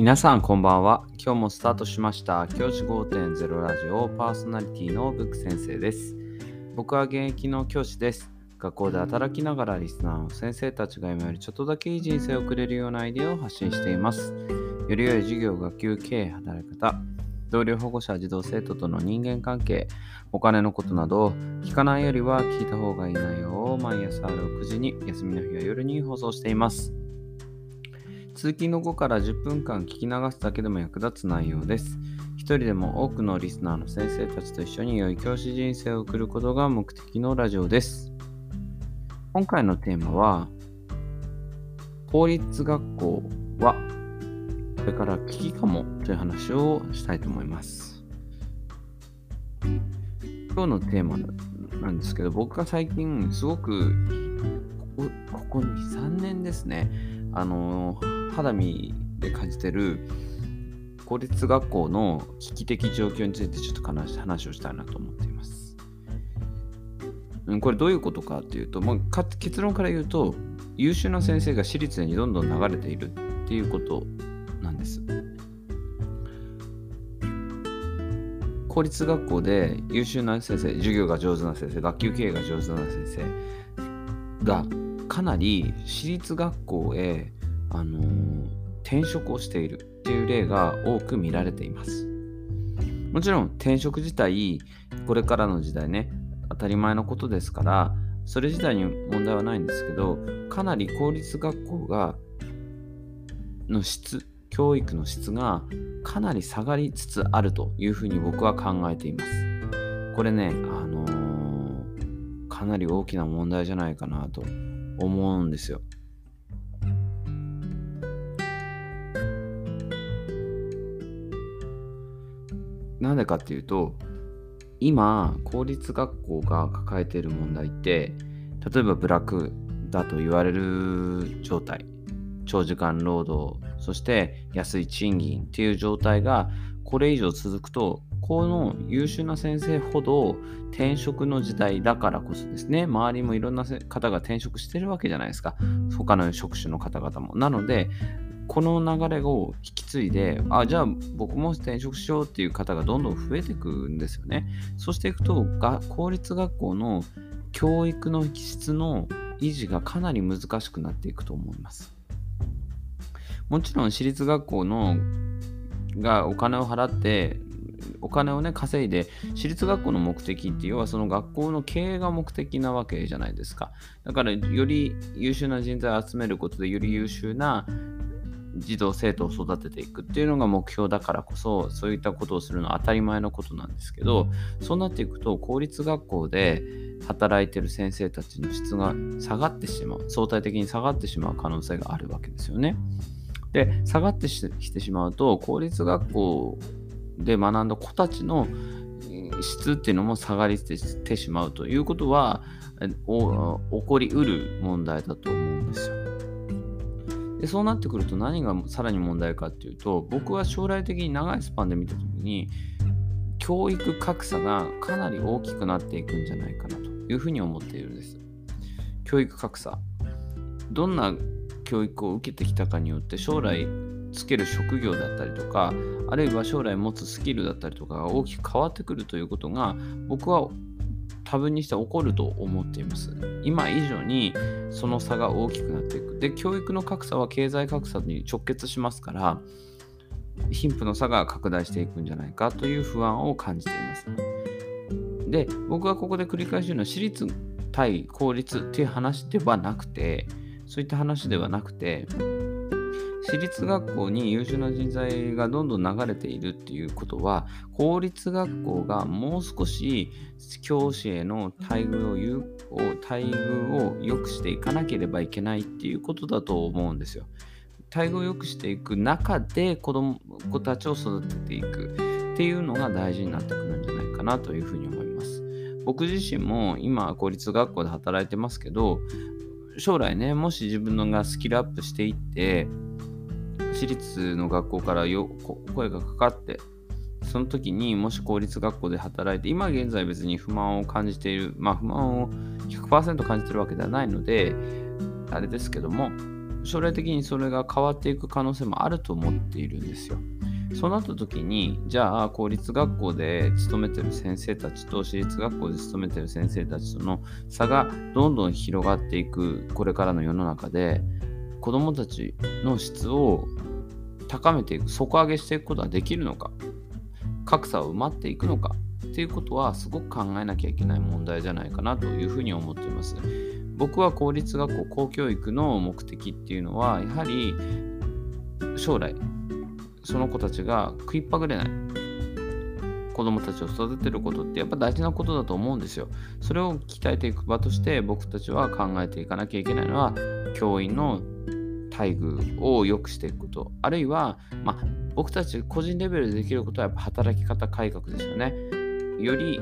皆さんこんばんは。今日もスタートしました。教師5.0ラジオパーソナリティのブック先生です。僕は現役の教師です。学校で働きながらリスナーの先生たちが今よりちょっとだけいい人生を送れるようなアイデアを発信しています。より良い授業、学級経営、働き方、同僚保護者、児童生徒との人間関係、お金のことなど、聞かないよりは聞いた方がいい内容を毎朝6時に、休みの日は夜に放送しています。通勤の後から10分間聞き流すだけでも役立つ内容です。一人でも多くのリスナーの先生たちと一緒に良い教師人生を送ることが目的のラジオです。今回のテーマは、公立学校はこれから危機かもという話をしたいと思います。今日のテーマなんですけど、僕が最近すごくここここ2、3年ですね、あの肌身で感じてる公立学校の危機的状況についてちょっと話話をしたいなと思っています。これどういうことかっていうと、まあ、結論から言うと優秀な先生が私立にどんどん流れているっていうことなんです。公立学校で優秀な先生、授業が上手な先生、学級経営が上手な先生がかなり私立学校へ、あのー転職をしているっていう例が多く見られています。もちろん転職自体、これからの時代ね、当たり前のことですから、それ自体に問題はないんですけど、かなり公立学校が、の質、教育の質がかなり下がりつつあるというふうに僕は考えています。これね、あのーかなり大きな問題じゃないかなと思うんですよ。なんでかっていうと、今、公立学校が抱えている問題って、例えばブラックだと言われる状態、長時間労働、そして安い賃金っていう状態がこれ以上続くと、この優秀な先生ほど転職の時代だからこそですね、周りもいろんな方が転職してるわけじゃないですか。他の職種の方々も。なので、この流れを引き継いで、あ、じゃあ僕も転職しようっていう方がどんどん増えていくんですよね。そうしていくと、が公立学校の教育の質の維持がかなり難しくなっていくと思います。もちろん私立学校のがお金を払ってお金をね稼いで私立学校の目的って要はその学校の経営が目的なわけじゃないですかだからより優秀な人材を集めることでより優秀な児童生徒を育てていくっていうのが目標だからこそそういったことをするのは当たり前のことなんですけどそうなっていくと公立学校で働いてる先生たちの質が下がってしまう相対的に下がってしまう可能性があるわけですよね。で下がってきてしまうと公立学校で学んだ子たちの質っていうのも下がりてしまうということは起こりうる問題だと思うんですよ。でそうなってくると何がさらに問題かっていうと僕は将来的に長いスパンで見た時に教育格差がかなり大きくなっていくんじゃないかなというふうに思っているんです。教育格差。どんな教育を受けてきたかによって将来つける職業だったりとかあるいは将来持つスキルだったりとかが大きく変わってくるということが僕は多分にして起こると思っています。今以上にその差が大きくなっていく。で教育の格差は経済格差に直結しますから貧富の差が拡大していくんじゃないかという不安を感じています。で僕はここで繰り返し言うのは私立対公立っていう話ではなくてそういった話ではなくて、私立学校に優秀な人材がどんどん流れているっていうことは、公立学校がもう少し教師への待遇を有待遇を良くしていかなければいけないっていうことだと思うんですよ。待遇を良くしていく中で子供子たちを育てていくっていうのが大事になってくるんじゃないかなというふうに思います。僕自身も今公立学校で働いてますけど将来ね、もし自分のがスキルアップしていって、私立の学校からよ声がかかって、その時にもし公立学校で働いて、今現在別に不満を感じている、まあ不満を100%感じてるわけではないので、あれですけども、将来的にそれが変わっていく可能性もあると思っているんですよ。そうなった時に、じゃあ公立学校で勤めてる先生たちと私立学校で勤めてる先生たちとの差がどんどん広がっていくこれからの世の中で子どもたちの質を高めていく底上げしていくことはできるのか格差を埋まっていくのかっていうことはすごく考えなきゃいけない問題じゃないかなというふうに思っています。僕は公立学校公教育の目的っていうのはやはり将来その子たちが食いっぱぐれない子供たちを育てることってやっぱ大事なことだと思うんですよ。それを鍛えていく場として僕たちは考えていかなきゃいけないのは教員の待遇を良くしていくことあるいは、まあ、僕たち個人レベルでできることはやっぱ働き方改革ですよね。より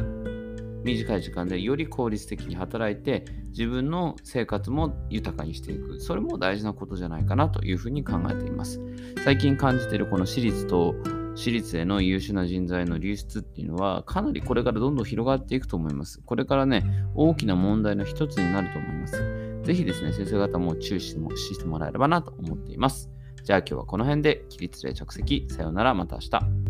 短い時間でより効率的に働いて自分の生活も豊かにしていく。それも大事なことじゃないかなというふうに考えています。最近感じているこの私立と私立への優秀な人材の流出っていうのはかなりこれからどんどん広がっていくと思います。これからね大きな問題の一つになると思います。ぜひですね先生方も注視してもらえればなと思っています。じゃあ今日はこの辺で起立例着席。さようなら。また明日。